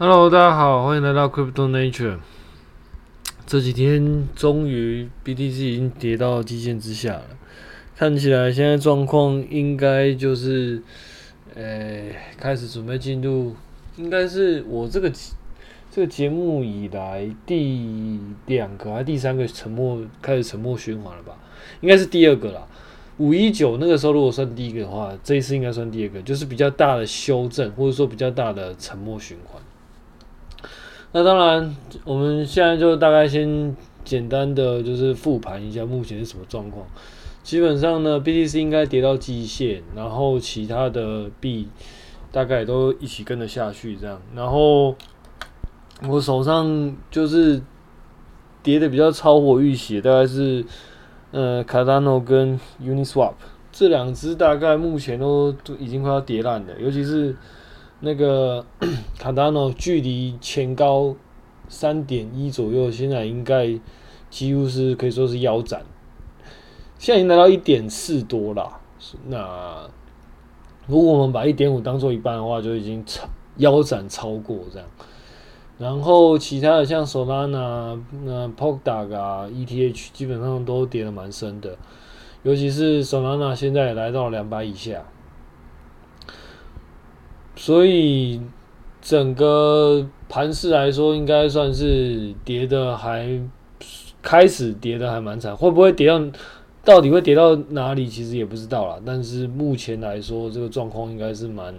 Hello，大家好，欢迎来到 Crypto Nature。这几天终于 BTC 已经跌到季线之下了，看起来现在状况应该就是，呃、开始准备进入，应该是我这个这个节目以来第两个还是第三个沉默开始沉默循环了吧？应该是第二个啦。五一九那个时候如果算第一个的话，这一次应该算第二个，就是比较大的修正，或者说比较大的沉默循环。那当然，我们现在就大概先简单的就是复盘一下目前是什么状况。基本上呢，BTC 应该跌到极限，然后其他的币大概都一起跟着下去这样。然后我手上就是跌的比较超乎预期，大概是呃 Cardano 跟 Uniswap 这两只大概目前都都已经快要跌烂了，尤其是。那个卡达诺距离前高三点一左右，现在应该几乎是可以说是腰斩，现在已经来到一点四多了。那如果我们把一点五当做一半的话，就已经超腰斩超过这样。然后其他的像 Solana、那 p o k d o t 啊、ETH 基本上都跌得蛮深的，尤其是 Solana 现在也来到两百以下。所以整个盘势来说，应该算是跌的还开始跌的还蛮惨，会不会跌到到底会跌到哪里，其实也不知道啦。但是目前来说，这个状况应该是蛮，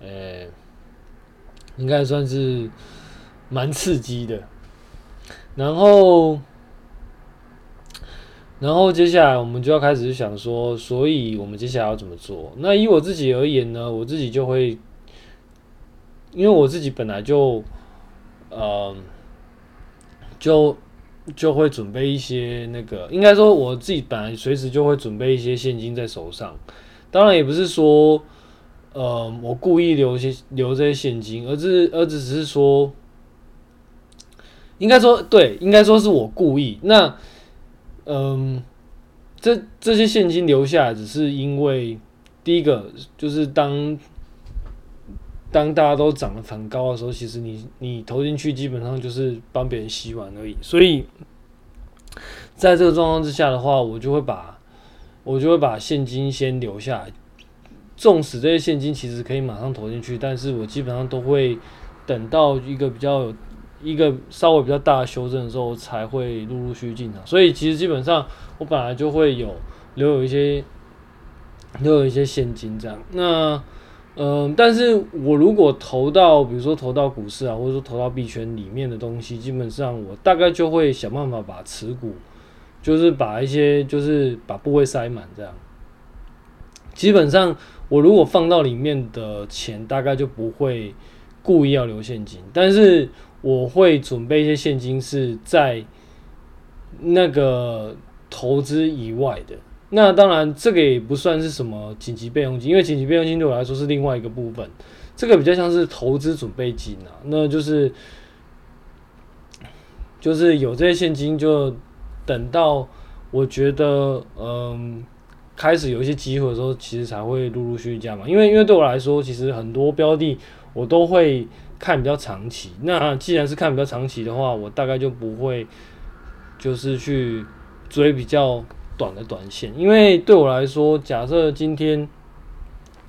呃，应该算是蛮刺激的。然后。然后接下来我们就要开始想说，所以我们接下来要怎么做？那以我自己而言呢，我自己就会，因为我自己本来就，呃，就就会准备一些那个，应该说我自己本来随时就会准备一些现金在手上。当然也不是说，呃，我故意留些留这些现金，而是而只是说，应该说对，应该说是我故意那。嗯，这这些现金留下来，只是因为第一个就是当当大家都涨得很高的时候，其实你你投进去基本上就是帮别人洗碗而已。所以在这个状况之下的话，我就会把我就会把现金先留下来。纵使这些现金其实可以马上投进去，但是我基本上都会等到一个比较。一个稍微比较大的修正的时候，才会陆陆续续进场。所以其实基本上我本来就会有留有一些留有一些现金这样。那嗯、但是我如果投到比如说投到股市啊，或者说投到币圈里面的东西，基本上我大概就会想办法把持股，就是把一些就是把部位塞满这样。基本上我如果放到里面的钱，大概就不会故意要留现金，但是。我会准备一些现金是在那个投资以外的。那当然，这个也不算是什么紧急备用金，因为紧急备用金对我来说是另外一个部分。这个比较像是投资准备金啊，那就是就是有这些现金，就等到我觉得嗯开始有一些机会的时候，其实才会陆陆续续加嘛。因为因为对我来说，其实很多标的我都会。看比较长期，那既然是看比较长期的话，我大概就不会就是去追比较短的短线，因为对我来说，假设今天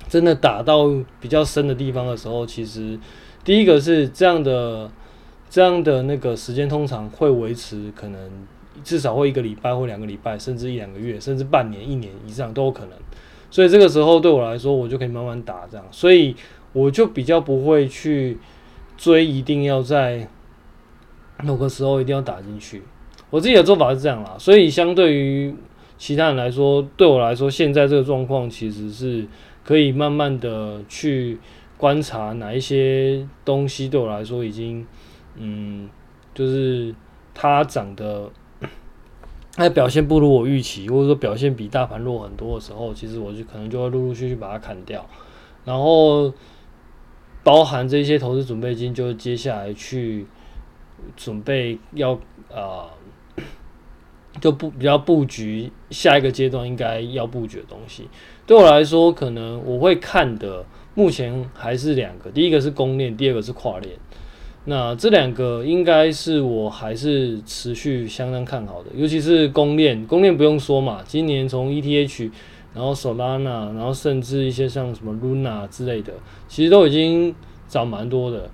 真的打到比较深的地方的时候，其实第一个是这样的，这样的那个时间通常会维持，可能至少会一个礼拜或两个礼拜，甚至一两个月，甚至半年、一年以上都有可能。所以这个时候对我来说，我就可以慢慢打这样，所以我就比较不会去。追一定要在某个时候一定要打进去，我自己的做法是这样啦。所以相对于其他人来说，对我来说，现在这个状况其实是可以慢慢的去观察哪一些东西对我来说已经，嗯，就是它涨的，它表现不如我预期，或者说表现比大盘弱很多的时候，其实我就可能就会陆陆续续把它砍掉，然后。包含这些投资准备金，就接下来去准备要啊、呃，就不比较布局下一个阶段应该要布局的东西。对我来说，可能我会看的目前还是两个，第一个是公链，第二个是跨链。那这两个应该是我还是持续相当看好的，尤其是公链，公链不用说嘛，今年从 ETH，然后 Solana，然后甚至一些像什么 Luna 之类的，其实都已经涨蛮多的。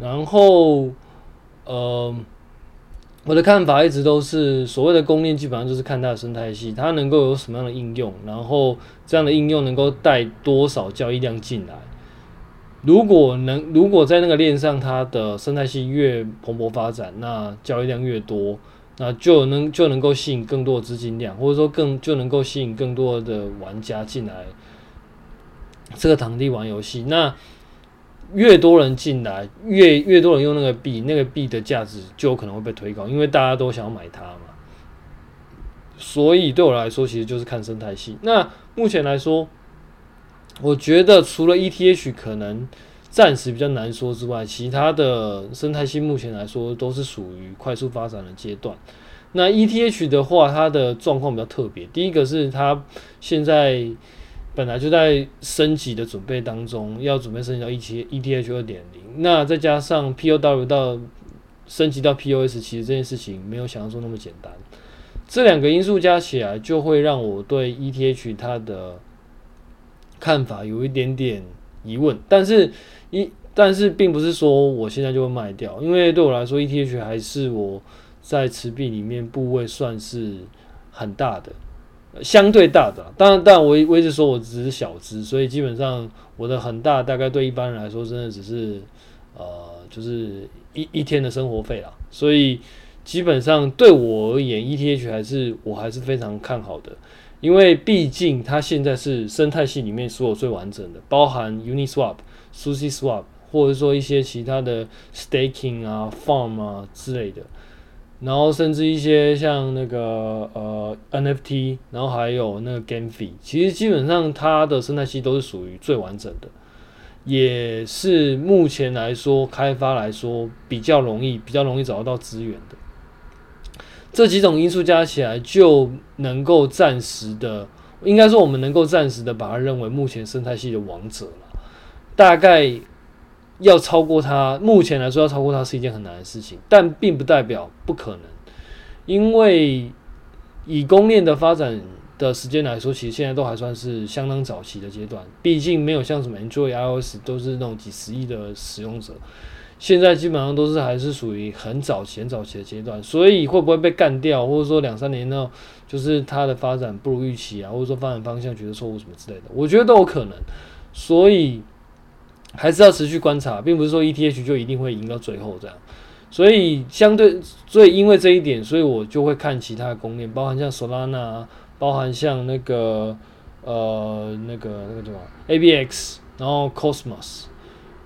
然后，呃，我的看法一直都是，所谓的公链基本上就是看它的生态系，它能够有什么样的应用，然后这样的应用能够带多少交易量进来。如果能，如果在那个链上，它的生态系越蓬勃发展，那交易量越多，那就能就能够吸引更多的资金量，或者说更就能够吸引更多的玩家进来这个场地玩游戏。那越多人进来，越越多人用那个币，那个币的价值就有可能会被推高，因为大家都想要买它嘛。所以对我来说，其实就是看生态系。那目前来说。我觉得除了 ETH 可能暂时比较难说之外，其他的生态系目前来说都是属于快速发展的阶段。那 ETH 的话，它的状况比较特别。第一个是它现在本来就在升级的准备当中，要准备升级到 ETH ETH 二点零。那再加上 POW 到升级到 POS，其实这件事情没有想象中那么简单。这两个因素加起来，就会让我对 ETH 它的。看法有一点点疑问，但是一但是并不是说我现在就会卖掉，因为对我来说，ETH 还是我在持币里面部位算是很大的，相对大的。当然，但我我一直说我只是小资，所以基本上我的很大大概对一般人来说，真的只是呃，就是一一天的生活费啦。所以基本上对我而言，ETH 还是我还是非常看好的。因为毕竟它现在是生态系里面所有最完整的，包含 Uniswap、SushiSwap，或者说一些其他的 Staking 啊、Farm 啊之类的，然后甚至一些像那个呃 NFT，然后还有那个 GameFi，其实基本上它的生态系都是属于最完整的，也是目前来说开发来说比较容易、比较容易找得到资源的。这几种因素加起来，就能够暂时的，应该说我们能够暂时的把它认为目前生态系的王者了。大概要超过它，目前来说要超过它是一件很难的事情，但并不代表不可能。因为以公链的发展的时间来说，其实现在都还算是相当早期的阶段，毕竟没有像什么 Android、iOS 都是那种几十亿的使用者。现在基本上都是还是属于很早期、很早期的阶段，所以会不会被干掉，或者说两三年呢就是它的发展不如预期啊，或者说发展方向觉得错误什么之类的，我觉得都有可能。所以还是要持续观察，并不是说 ETH 就一定会赢到最后这样。所以相对，所以因为这一点，所以我就会看其他的公链，包含像 Solana，包含像那个呃那个那个什么 ABX，然后 Cosmos。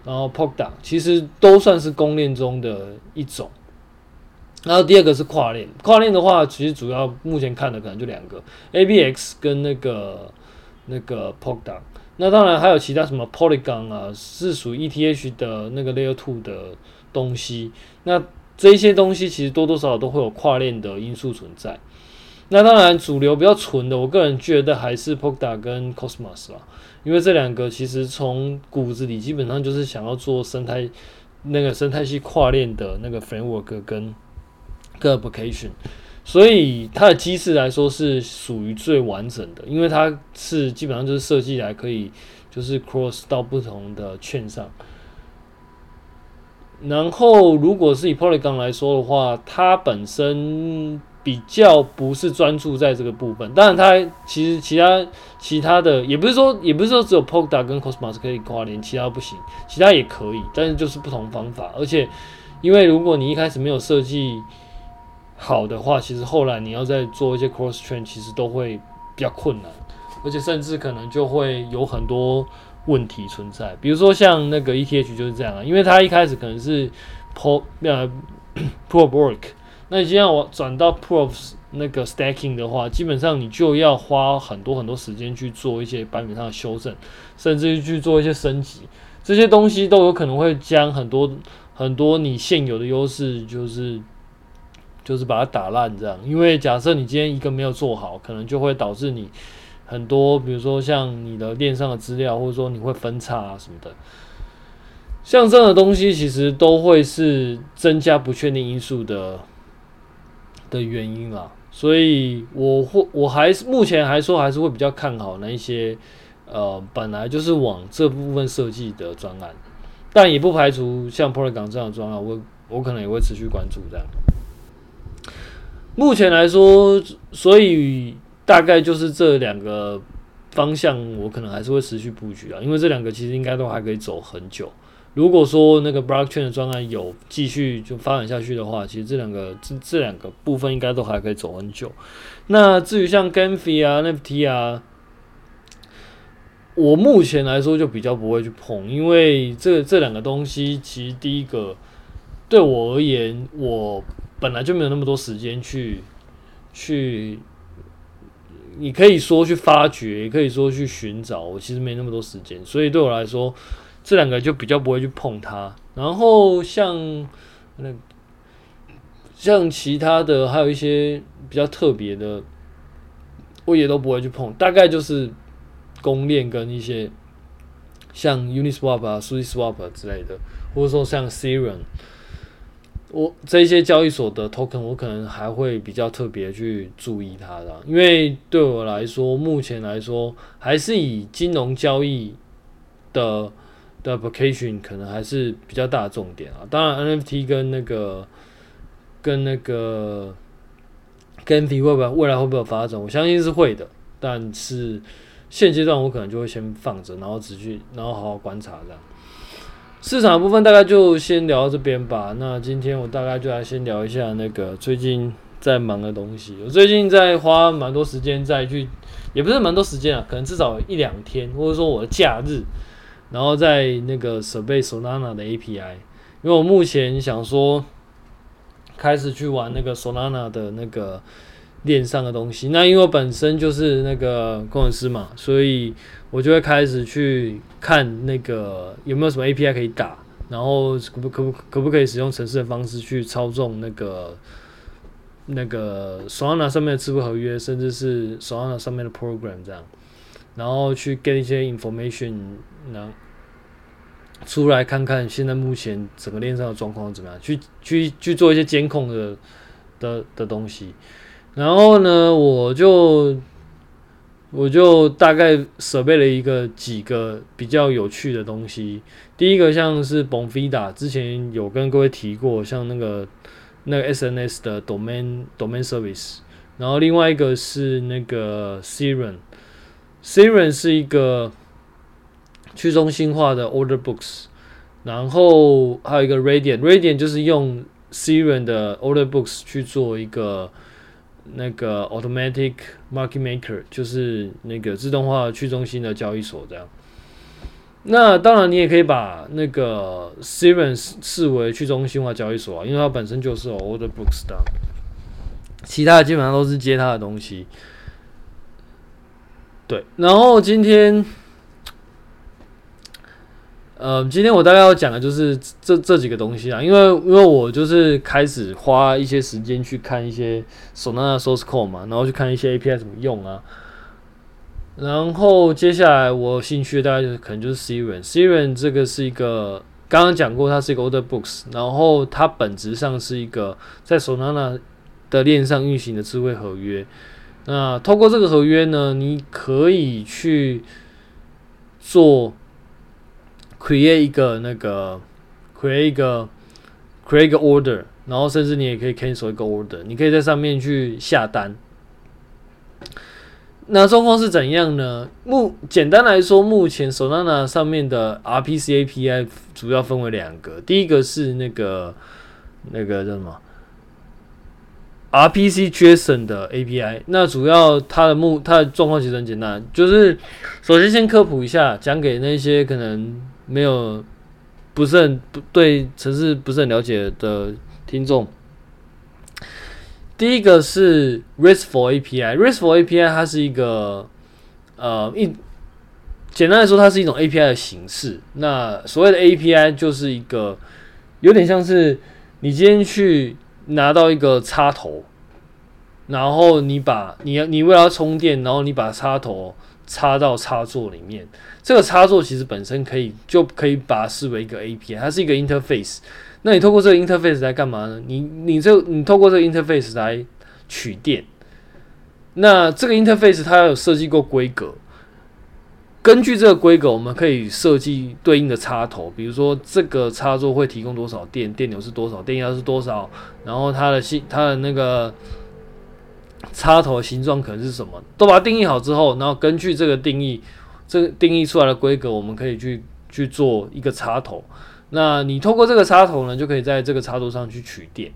然后 Polkadot 其实都算是公链中的一种。然后第二个是跨链，跨链的话，其实主要目前看的可能就两个，ABX 跟那个那个 Polkadot。那当然还有其他什么 Polygon 啊，是属于 ETH 的那个 Layer Two 的东西。那这些东西其实多多少少都会有跨链的因素存在。那当然主流比较纯的，我个人觉得还是 Polkadot 跟 Cosmos 啦。因为这两个其实从骨子里基本上就是想要做生态那个生态系跨链的那个 framework 跟个 application，所以它的机制来说是属于最完整的，因为它是基本上就是设计来可以就是 cross 到不同的券上。然后如果是以 Polygon 来说的话，它本身。比较不是专注在这个部分，当然它其实其他其他的也不是说也不是说只有 Polka 跟 Cosmos 可以跨联，其他不行，其他也可以，但是就是不同方法。而且因为如果你一开始没有设计好的话，其实后来你要再做一些 cross chain，其实都会比较困难，而且甚至可能就会有很多问题存在。比如说像那个 ETH 就是这样啊，因为它一开始可能是 Pro 呃 Proof Work。那你现在我转到 proof 那个 Stacking 的话，基本上你就要花很多很多时间去做一些版本上的修正，甚至于去做一些升级，这些东西都有可能会将很多很多你现有的优势，就是就是把它打烂这样。因为假设你今天一个没有做好，可能就会导致你很多，比如说像你的链上的资料，或者说你会分叉啊什么的，像这样的东西，其实都会是增加不确定因素的的原因啦。所以我会，我还是目前还说还是会比较看好那一些，呃，本来就是往这部分设计的专案，但也不排除像 Polygon 这样的专案，我我可能也会持续关注这样。目前来说，所以大概就是这两个方向，我可能还是会持续布局啊，因为这两个其实应该都还可以走很久。如果说那个 blockchain 的专案有继续就发展下去的话，其实这两个这这两个部分应该都还可以走很久。那至于像 GAMFI 啊、NFT 啊，我目前来说就比较不会去碰，因为这这两个东西其实第一个对我而言，我本来就没有那么多时间去去，你可以说去发掘，也可以说去寻找，我其实没那么多时间，所以对我来说。这两个就比较不会去碰它，然后像那像其他的还有一些比较特别的，我也都不会去碰。大概就是公链跟一些像 Uniswap 啊、SushiSwap 之类的，或者说像 Serum，我这些交易所的 Token，我可能还会比较特别去注意它的，因为对我来说，目前来说还是以金融交易的。的 application 可能还是比较大的重点啊，当然 NFT 跟那个跟那个 GameFi 会不会未来会不会有发展？我相信是会的，但是现阶段我可能就会先放着，然后持续，然后好好观察这样。市场部分大概就先聊到这边吧。那今天我大概就来先聊一下那个最近在忙的东西。我最近在花蛮多时间在去，也不是蛮多时间啊，可能至少一两天，或者说我的假日。然后在那个设备 Solana 的 API，因为我目前想说开始去玩那个 Solana 的那个链上的东西。那因为我本身就是那个工程师嘛，所以我就会开始去看那个有没有什么 API 可以打，然后可不可不可不可以使用程式的方式去操纵那个那个 Solana 上面的支付合约，甚至是 Solana 上面的 program 这样，然后去 get 一些 information，然后。出来看看现在目前整个链上的状况怎么样？去去去做一些监控的的的东西。然后呢，我就我就大概设备了一个几个比较有趣的东西。第一个像是 Bonfida，之前有跟各位提过，像那个那个 SNS 的 Domain Domain Service。然后另外一个是那个 Siren，Siren 是一个。去中心化的 order books，然后还有一个 Radiant，Radiant 就是用 Siren 的 order books 去做一个那个 automatic market maker，就是那个自动化去中心的交易所这样。那当然你也可以把那个 Serum 视为去中心化交易所啊，因为它本身就是 order books 的，其他的基本上都是接它的东西。对，然后今天。呃，今天我大概要讲的就是这这几个东西啊，因为因为我就是开始花一些时间去看一些 Solana source code 嘛，然后去看一些 API 怎么用啊，然后接下来我兴趣的大概就是可能就是 Serum，Serum 这个是一个刚刚讲过，它是一个 Order Books，然后它本质上是一个在 Solana 的链上运行的智慧合约。那透过这个合约呢，你可以去做。Create 一个那个，create 一个，create 一个 order，然后甚至你也可以 cancel 一个 order，你可以在上面去下单。那状况是怎样呢？目简单来说，目前 Solana 上面的 RPC API 主要分为两个，第一个是那个那个叫什么？RPC JSON 的 API，那主要它的目它的状况其实很简单，就是首先先科普一下，讲给那些可能。没有，不是很不对城市不是很了解的听众。第一个是 RESTful API，RESTful API 它是一个呃一简单来说，它是一种 API 的形式。那所谓的 API 就是一个有点像是你今天去拿到一个插头，然后你把你要你为了要充电，然后你把插头插到插座里面，这个插座其实本身可以就可以把它视为一个 API，它是一个 interface。那你透过这个 interface 来干嘛呢？你你这你透过这个 interface 来取电。那这个 interface 它有设计过规格，根据这个规格，我们可以设计对应的插头，比如说这个插座会提供多少电，电流是多少，电压是多少，然后它的形它的那个插头形状可能是什么，都把它定义好之后，然后根据这个定义，这个定义出来的规格，我们可以去去做一个插头。那你透过这个插头呢，就可以在这个插头上去取电。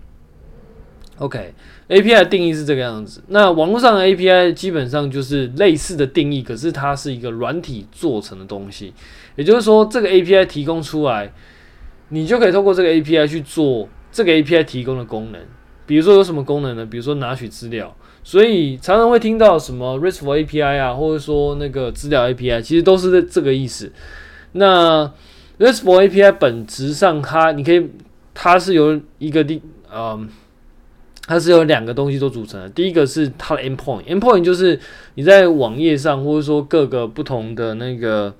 OK，API、的定义是这个样子。那网络上的 API 基本上就是类似的定义，可是它是一个软体做成的东西。也就是说，这个 API 提供出来，你就可以透过这个 API 去做这个 API 提供的功能。比如说有什么功能呢？比如说拿取资料。所以常常会听到什么 RESTful API 啊，或者说那个资料 API，其实都是这个意思。那 RESTful API 本质上它，你可以，它是由一个地，嗯。它是由两个东西都组成的。第一个是它的 endpoint，endpoint 就是你在网页上或者说各个不同的那个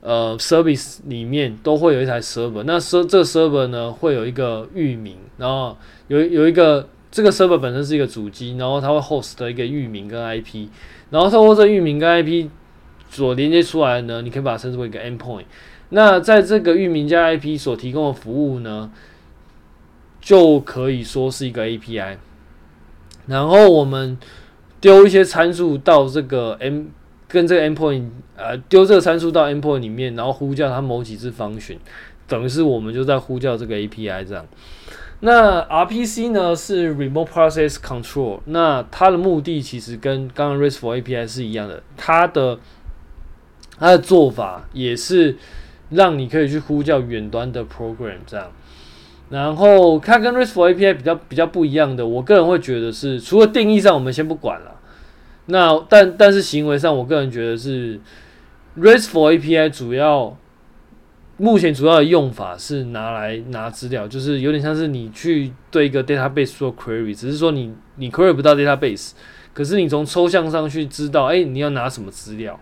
呃 service 里面都会有一台 server。那 ser 这个 server 呢会有一个域名，然后有有一个这个 server 本身是一个主机，然后它会 host 一个域名跟 IP，然后透过这域名跟 IP 所连接出来呢，你可以把它称之为一个 endpoint。那在这个域名加 IP 所提供的服务呢，就可以说是一个 API，然后我们丢一些参数到这个 M 跟这个 endpoint，呃，丢这个参数到 endpoint 里面，然后呼叫它某几次 function，等于是我们就在呼叫这个 API 这样。那 RPC 呢是 Remote Process Control，那它的目的其实跟刚刚 RESTful API 是一样的，它的它的做法也是让你可以去呼叫远端的 program 这样。然后它跟 RESTful API 比较比较不一样的，我个人会觉得是，除了定义上我们先不管了，那但但是行为上，我个人觉得是 RESTful API 主要目前主要的用法是拿来拿资料，就是有点像是你去对一个 database 做 query，只是说你你 query 不到 database，可是你从抽象上去知道，哎，你要拿什么资料。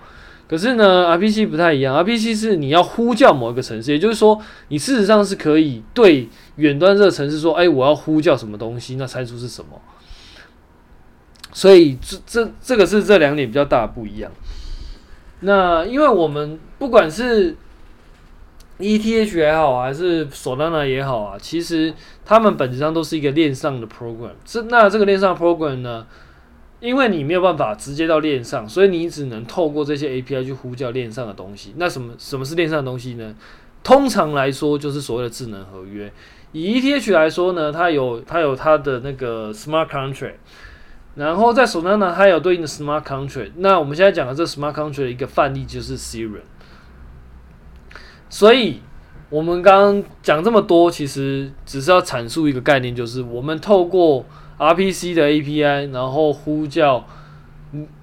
可是呢，RPC 不太一样，RPC 是你要呼叫某一个城市，也就是说，你事实上是可以对远端这个城市说，哎，我要呼叫什么东西，那参数是什么？所以这这这个是这两点比较大的不一样。那因为我们不管是 ETH 也好，还是 Solana 也好啊，其实他们本质上都是一个链上的 program。这那这个链上 program 呢？因为你没有办法直接到链上，所以你只能透过这些 API 去呼叫链上的东西。那什么什么是链上的东西呢？通常来说就是所谓的智能合约。以 ETH 来说呢，它有它有它的那个 Smart Contract，然后在 Solana 它有对应的 Smart Contract。那我们现在讲的这 Smart Contract 的一个范例就是 Serum。所以我们刚刚讲这么多，其实只是要阐述一个概念，就是我们透过 RPC 的 API，然后呼叫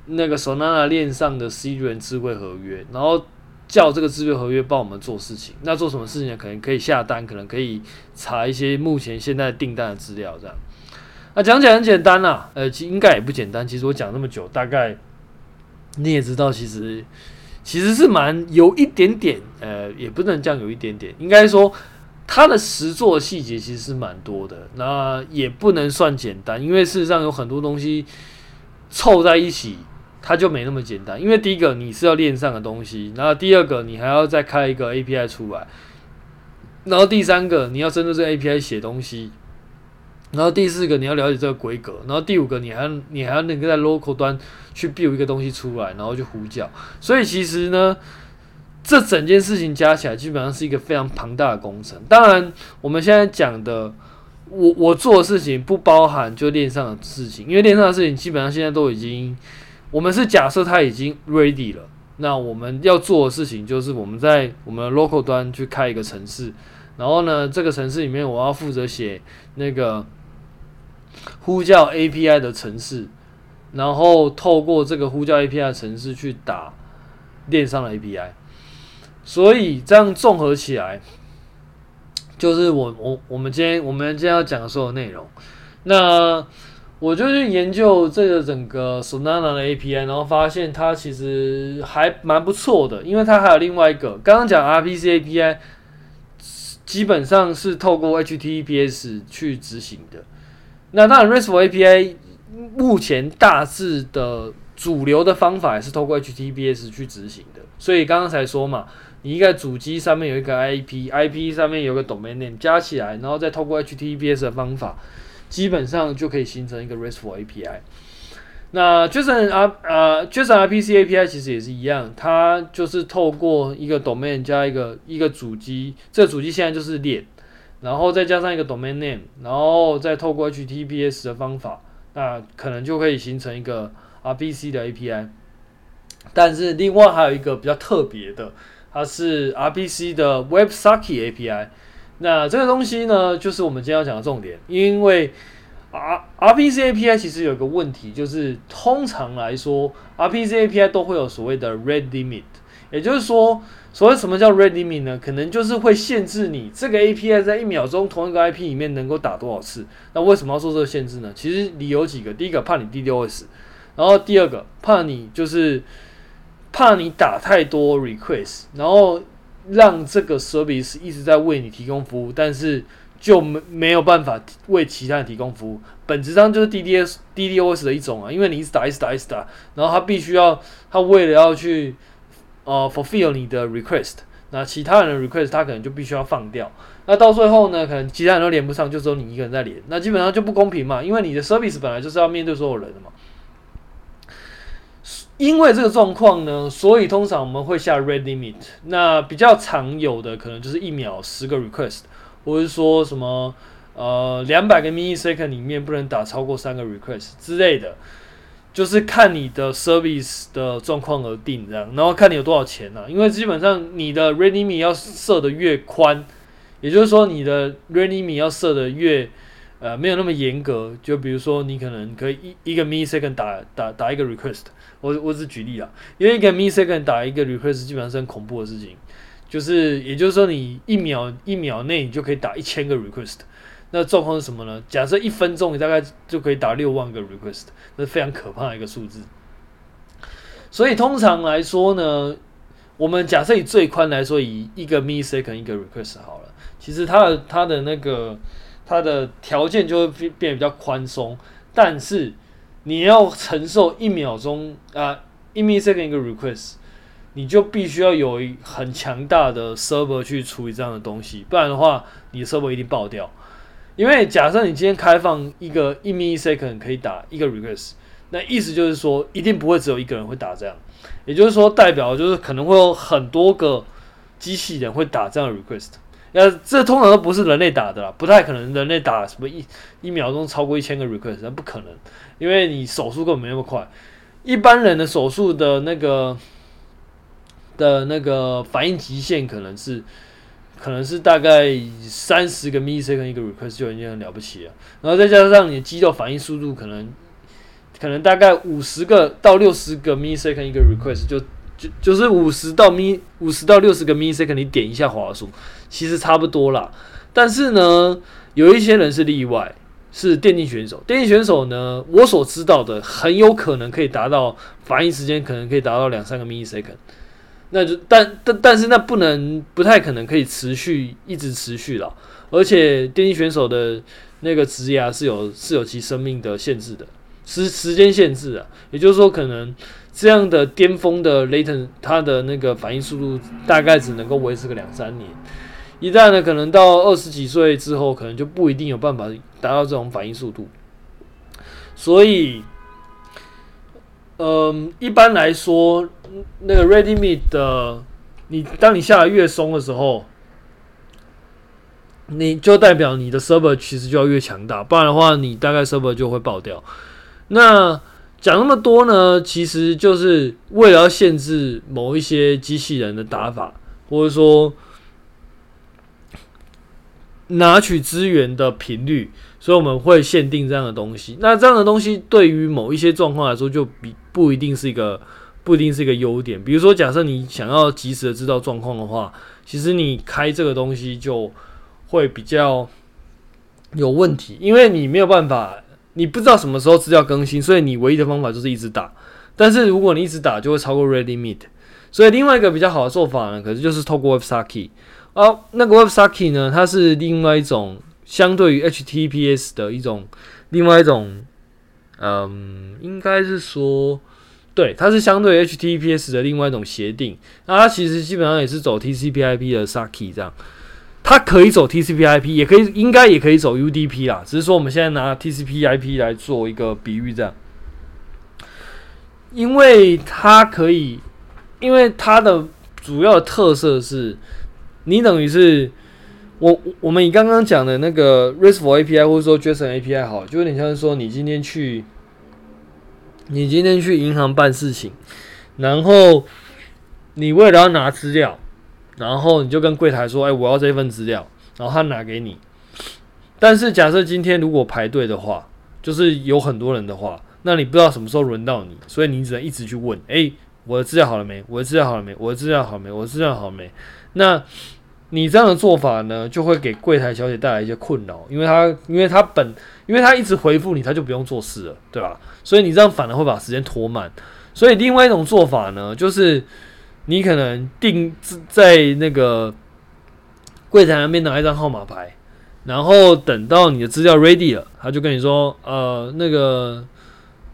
那个 Solana 链上的 C 端智慧合约，然后叫这个智慧合约帮我们做事情。那做什么事情？可能可以下单，可能可以查一些目前现在订单的资料，这样。那讲起来很简单啦，呃，其实应该也不简单。其实我讲那么久，大概你也知道，其实其实是蛮有一点点，呃，也不能讲有一点点，应该说。它的实作细节其实是蛮多的，那也不能算简单，因为事实上有很多东西凑在一起，它就没那么简单。因为第一个你是要链上的东西，然后第二个你还要再开一个 API 出来，然后第三个你要针对这 API 写东西，然后第四个你要了解这个规格，然后第五个你还你还要能够在 local 端去 build 一个东西出来，然后去呼叫。所以其实呢。这整件事情加起来，基本上是一个非常庞大的工程。当然，我们现在讲的，我我做的事情不包含就链上的事情，因为链上的事情基本上现在都已经，我们是假设它已经 ready 了。那我们要做的事情就是我们在我们 local 端去开一个城市，然后呢，这个城市里面我要负责写那个呼叫 API 的程式，然后透过这个呼叫 API 的程式去打链上的 API。所以这样综合起来，就是我我我们今天我们今天要讲的所有内容。那我就去研究这个整个 Solana 的 API，然后发现它其实还蛮不错的，因为它还有另外一个，刚刚讲 RPC API 基本上是透过 HTTPS 去执行的。那当然 RESTful API 目前大致的主流的方法也是透过 HTTPS 去执行的，所以刚刚才说嘛，你一个主机上面有一个 IP，IP 上面有个 domain name，加起来，然后再透过 HTTPS 的方法。基本上就可以形成一个 RESTful API。那 JSON R 呃 JSON RPC API 其实也是一样，它就是透过一个 domain 加一个一个主机，这个主机现在就是链，然后再加上一个 domain name，然后再透过 HTTPS 的方法，那可能就可以形成一个 RPC 的 API。但是另外还有一个比较特别的，它是 RPC 的 WebSocket API。那这个东西呢，就是我们今天要讲的重点。因为 R RPC API 其实有个问题，就是通常来说，RPC API 都会有所谓的 read limit。也就是说，所谓什么叫 rate limit 呢？可能就是会限制你这个 API 在一秒钟同一个 IP 里面能够打多少次。那为什么要做这个限制呢？其实理由几个：第一个，怕你 DDoS；然后第二个，怕你就是怕你打太多 request，然后。让这个 service 一直在为你提供服务，但是就没没有办法为其他人提供服务。本质上就是 DDS DDoS 的一种啊，因为你一直打一直打一直打，然后他必须要他为了要去呃 fulfill 你的 request，那其他人的 request 他可能就必须要放掉。那到最后呢，可能其他人都连不上，就只有你一个人在连，那基本上就不公平嘛，因为你的 service 本来就是要面对所有人的嘛。因为这个状况呢，所以通常我们会下 rate limit。那比较常有的可能就是一秒十个 request，或者说什么呃两百个 millisecond 里面不能打超过三个 request 之类的，就是看你的 service 的状况而定这样，然后看你有多少钱呢、啊？因为基本上你的 rate limit 要设的越宽，也就是说你的 rate limit 要设的越呃没有那么严格，就比如说你可能可以一一个 mill second 打打打一个 request。我我只举例啊，因为一个 millisecond 打一个 request 基本上是很恐怖的事情，就是也就是说你一秒一秒内你就可以打一千个 request，那状况是什么呢？假设一分钟你大概就可以打六万个 request，这是非常可怕的一个数字。所以通常来说呢，我们假设以最宽来说，以一个 millisecond 一个 request 好了，其实它的它的那个它的条件就会变变得比较宽松，但是。你要承受一秒钟啊，一 millisecond 一个 request，你就必须要有一很强大的 server 去处理这样的东西，不然的话，你的 server 一定爆掉。因为假设你今天开放一个一 millisecond 可以打一个 request，那意思就是说，一定不会只有一个人会打这样，也就是说，代表就是可能会有很多个机器人会打这样的 request。那，这通常都不是人类打的啦，不太可能人类打什么一一秒钟超过一千个 request，那不可能。因为你手速根本没那么快，一般人的手速的那个的那个反应极限可能是可能是大概三十个 millisecond 一个 request 就已经很了不起了，然后再加上你的肌肉反应速度可能可能大概五十个到六十个 millisecond 一个 request 就就就是五十到 mi 五十到六十个 millisecond 你点一下滑鼠，其实差不多啦。但是呢，有一些人是例外。是电竞选手，电竞选手呢，我所知道的很有可能可以达到反应时间，可能可以达到两三个 millisecond，那就但但但是那不能不太可能可以持续一直持续了，而且电竞选手的那个职涯是有是有其生命的限制的，时时间限制啊，也就是说可能这样的巅峰的 latent 它的那个反应速度大概只能够维持个两三年。一旦呢，可能到二十几岁之后，可能就不一定有办法达到这种反应速度。所以，嗯，一般来说，那个 rate limit 的，你当你下来越松的时候，你就代表你的 server 其实就要越强大，不然的话，你大概 server 就会爆掉。那讲那么多呢，其实就是为了要限制某一些机器人的打法，或者说。拿取资源的频率，所以我们会限定这样的东西。那这样的东西对于某一些状况来说，就比不一定是一个不一定是一个优点。比如说，假设你想要及时的知道状况的话，其实你开这个东西就会比较有问题，因为你没有办法你不知道什么时候资料更新，所以你唯一的方法就是一直打。但是如果你一直打，就会超过 ready meet。所以另外一个比较好的做法呢，可是就是透过 WebSocket。哦，那个 WebSocket 呢，它是另外一种相对于 HTTPS 的一种另外一种，嗯，应该是说，对，它是相对 HTTPS 的另外一种协定。那它其实基本上也是走 TCP/IP 的 Socket 这样。它可以走 TCP/IP，也可以，应该也可以走 UDP 啦。只是说我们现在拿 TCP/IP 来做一个比喻，这样，因为它可以，因为它的主要的特色是，你等于是我我们以刚刚讲的那个 RESTful API 或者说 JSON API 好，就有点像是说你今天去，你今天去银行办事情，然后你为了要拿资料。然后你就跟柜台说：“哎，我要这份资料。”然后他拿给你。但是假设今天如果排队的话，就是有很多人的话，那你不知道什么时候轮到你，所以你只能一直去问：“哎，我的资料好了没？我的资料好了没？我的资料好了没？我的资料好了没？”那你这样的做法呢，就会给柜台小姐带来一些困扰，因为她因为她本因为她一直回复你，她就不用做事了，对吧？所以你这样反而会把时间拖慢。所以另外一种做法呢，就是。你可能定在那个柜台那边拿一张号码牌，然后等到你的资料 ready 了，他就跟你说：“呃，那个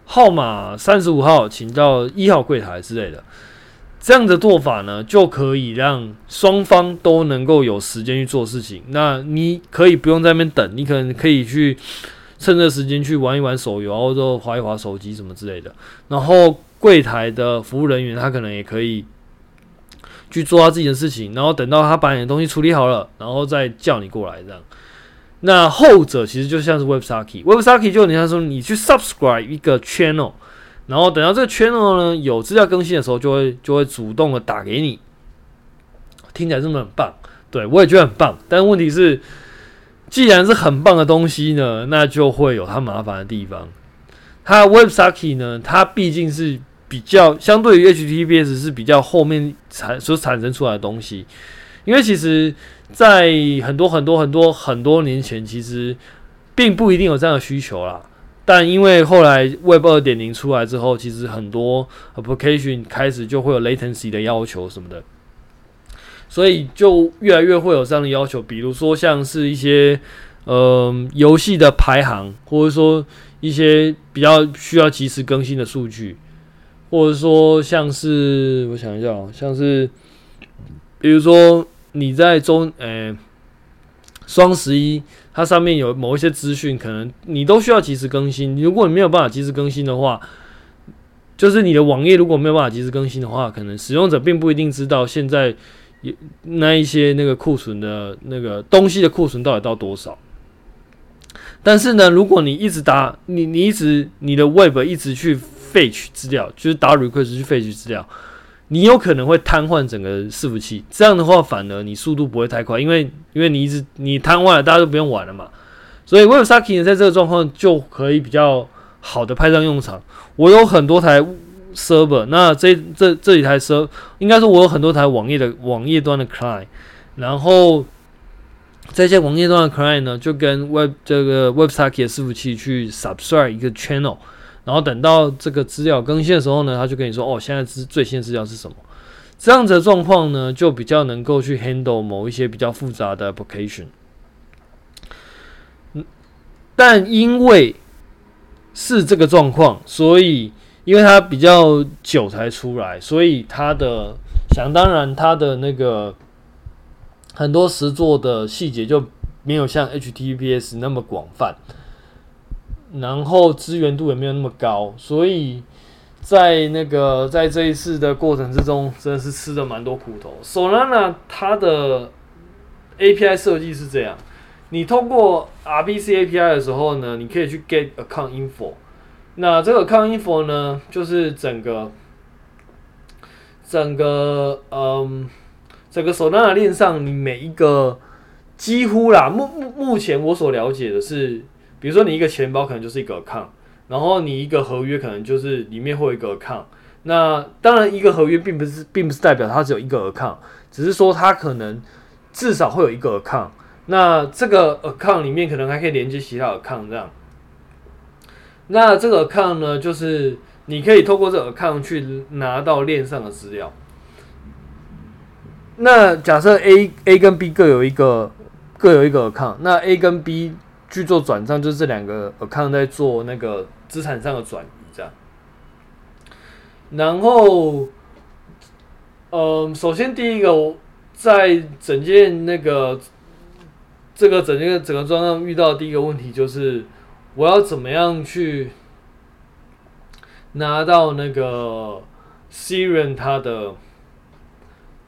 号码三十五号，请到一号柜台之类的。”这样的做法呢，就可以让双方都能够有时间去做事情。那你可以不用在那边等，你可能可以去趁这时间去玩一玩手游，或者滑一滑手机什么之类的。然后柜台的服务人员他可能也可以。去做他自己的事情，然后等到他把你的东西处理好了，然后再叫你过来这样。那后者其实就像是 WebSocket，WebSocket 就你像说你去 subscribe 一个 channel，然后等到这个 channel 呢有资料更新的时候，就会就会主动的打给你。听起来真的很棒，对我也觉得很棒。但问题是，既然是很棒的东西呢，那就会有它麻烦的地方。它 WebSocket 呢，它毕竟是。比较相对于 HTTPS 是比较后面产所产生出来的东西，因为其实，在很多很多很多很多年前，其实并不一定有这样的需求啦。但因为后来 Web 二点零出来之后，其实很多 application 开始就会有 latency 的要求什么的，所以就越来越会有这样的要求。比如说像是一些呃游戏的排行，或者说一些比较需要及时更新的数据。或者说，像是我想一下哦，像是比如说你在中呃双十一，它上面有某一些资讯，可能你都需要及时更新。如果你没有办法及时更新的话，就是你的网页如果没有办法及时更新的话，可能使用者并不一定知道现在那一些那个库存的那个东西的库存到底到多少。但是呢，如果你一直打你你一直你的 Web 一直去。fetch 资料就是打 request 去 fetch 资料，你有可能会瘫痪整个伺服器。这样的话，反而你速度不会太快，因为因为你一直你瘫痪了，大家都不用玩了嘛。所以 WebSocket 在这个状况就可以比较好的派上用场。我有很多台 server，那这这这几台 server 应该说我有很多台网页的网页端的 client，然后这些网页端的 client 呢，就跟 Web 这个 WebSocket 伺服器去 subscribe 一个 channel。然后等到这个资料更新的时候呢，他就跟你说：“哦，现在资最新资料是什么？”这样子的状况呢，就比较能够去 handle 某一些比较复杂的 application。嗯，但因为是这个状况，所以因为它比较久才出来，所以它的想当然，它的那个很多实作的细节就没有像 HTTPS 那么广泛。然后资源度也没有那么高，所以在那个在这一次的过程之中，真的是吃了蛮多苦头。Solana 它的 API 设计是这样：你通过 RPC API 的时候呢，你可以去 get account info。那这个 account info 呢，就是整个整个嗯整个 Solana 链上，你每一个几乎啦，目目目前我所了解的是。比如说，你一个钱包可能就是一个 account，然后你一个合约可能就是里面会有一个 account。那当然，一个合约并不是并不是代表它只有一个 account，只是说它可能至少会有一个 account。那这个 account 里面可能还可以连接其他 account 这样。那这个 account 呢，就是你可以透过这个 account 去拿到链上的资料。那假设 A A 跟 B 各有一个各有一个 account，那 A 跟 B 去做转账，就是这两个 account 在做那个资产上的转移，这样。然后，嗯，首先第一个，在整件那个这个整件整个状况遇到的第一个问题就是，我要怎么样去拿到那个 Serum 它的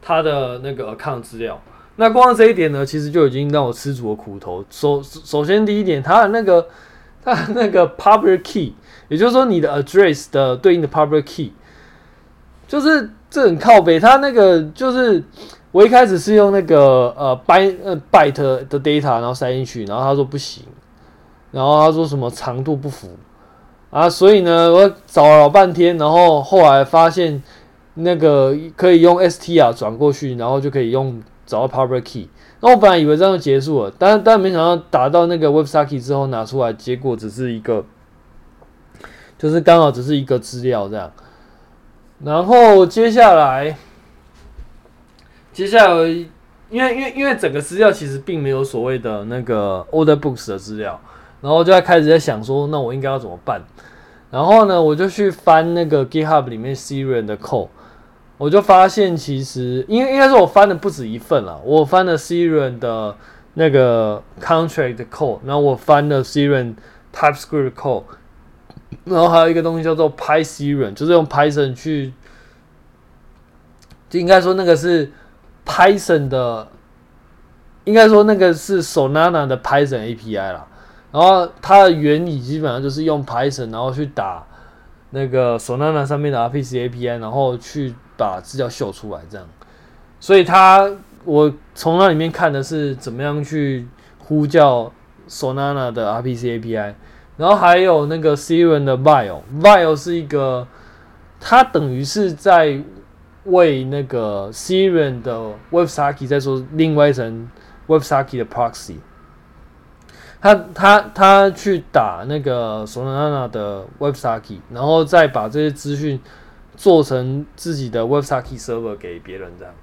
他的那个 account 资料？那光这一点呢，其实就已经让我吃足了苦头。首首先第一点，它的那个它的那个 public key，也就是说你的 address 的对应的 public key。就是这很靠北，他那个就是我一开始是用那个呃 by 呃 byte 的 data，然后塞进去，然后他说不行，然后他说什么长度不符啊，所以呢我找了老半天，然后后来发现那个可以用 str 转过去，然后就可以用找到 public key。那我本来以为这样就结束了，但但没想到打到那个 websocket 之后拿出来，结果只是一个，就是刚好只是一个资料这样。然后接下来，接下来，因为因为因为整个资料其实并没有所谓的那个 order books 的资料，然后就在开始在想说，那我应该要怎么办？然后呢，我就去翻那个 GitHub 里面 Serum 的 code，我就发现其实，因为应该是我翻的不止一份了，我翻了 Serum 的那个 contract 的 code，然后我翻了 Serum TypeScript code。然后还有一个东西叫做 PySerum，就是用 Python 去，就应该说那个是 Python 的，应该说那个是 Solana 的 Python API 啦。然后它的原理基本上就是用 Python，然后去打那个 Solana 上面的 RPC API，然后去把资料秀出来这样。所以他我从那里面看的是怎么样去呼叫 Solana 的 RPC API。然后还有那个 Serum 的 Vial，Vial 是一个，它等于是在为那个 Serum 的 WebSocket 在说另外一层 WebSocket 的 Proxy。他他他去打那个 Solana 的 WebSocket，然后再把这些资讯做成自己的 WebSocket Server 给别人这样。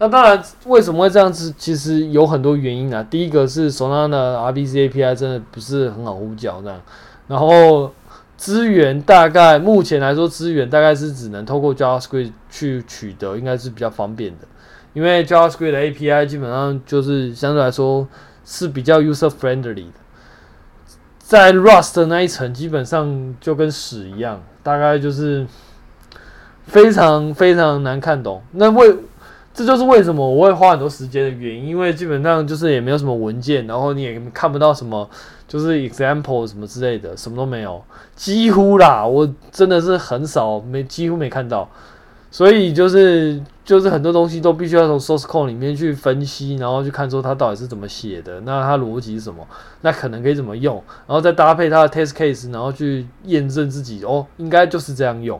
那当然，为什么会这样子？其实有很多原因啊。第一个是手上的 RPC API 真的不是很好呼叫这样，然后资源大概目前来说，资源大概是只能透过 JavaScript 去取得，应该是比较方便的。因为 JavaScript 的 API 基本上就是相对来说是比较 user friendly 的，在 Rust 的那一层基本上就跟屎一样，大概就是非常非常难看懂。那为这就是为什么我会花很多时间的原因，因为基本上就是也没有什么文件，然后你也看不到什么，就是 example 什么之类的，什么都没有，几乎啦，我真的是很少没几乎没看到，所以就是就是很多东西都必须要从 source code 里面去分析，然后去看说它到底是怎么写的，那它逻辑是什么，那可能可以怎么用，然后再搭配它的 test case，然后去验证自己哦，应该就是这样用。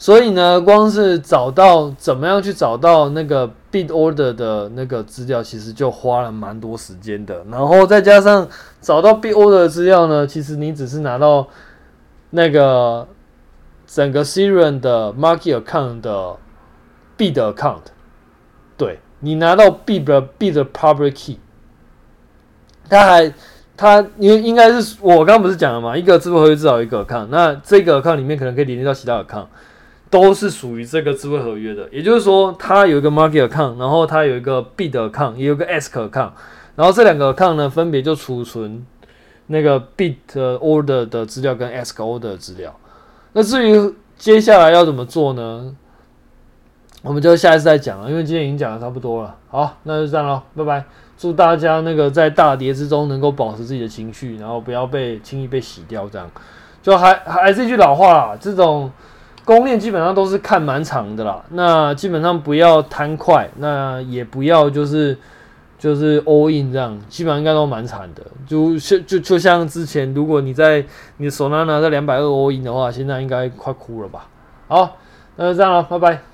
所以呢，光是找到怎么样去找到那个 bid order 的那个资料，其实就花了蛮多时间的。然后再加上找到 bid order 的资料呢，其实你只是拿到那个整个 Serum 的 market account 的 bid account，对，你拿到 bid 的 bid 的 public key，他还他因为应该是我刚不是讲了嘛？一个支付合约至少一个 account，那这个 account 里面可能可以连接到其他 account。都是属于这个智慧合约的，也就是说，它有一个 market account，然后它有一个 bid account，也有个 ask account，然后这两个 account 呢，分别就储存那个 bid order 的资料跟 ask order 的资料。那至于接下来要怎么做呢？我们就下一次再讲了，因为今天已经讲的差不多了。好，那就这样喽，拜拜！祝大家那个在大跌之中能够保持自己的情绪，然后不要被轻易被洗掉。这样就还还是一句老话，这种。公链基本上都是看蛮长的啦，那基本上不要贪快，那也不要就是就是 all in 这样，基本上应该都蛮惨的。就像就就像之前，如果你在你手上拿在两百二 all in 的话，现在应该快哭了吧？好，那就这样了，拜拜。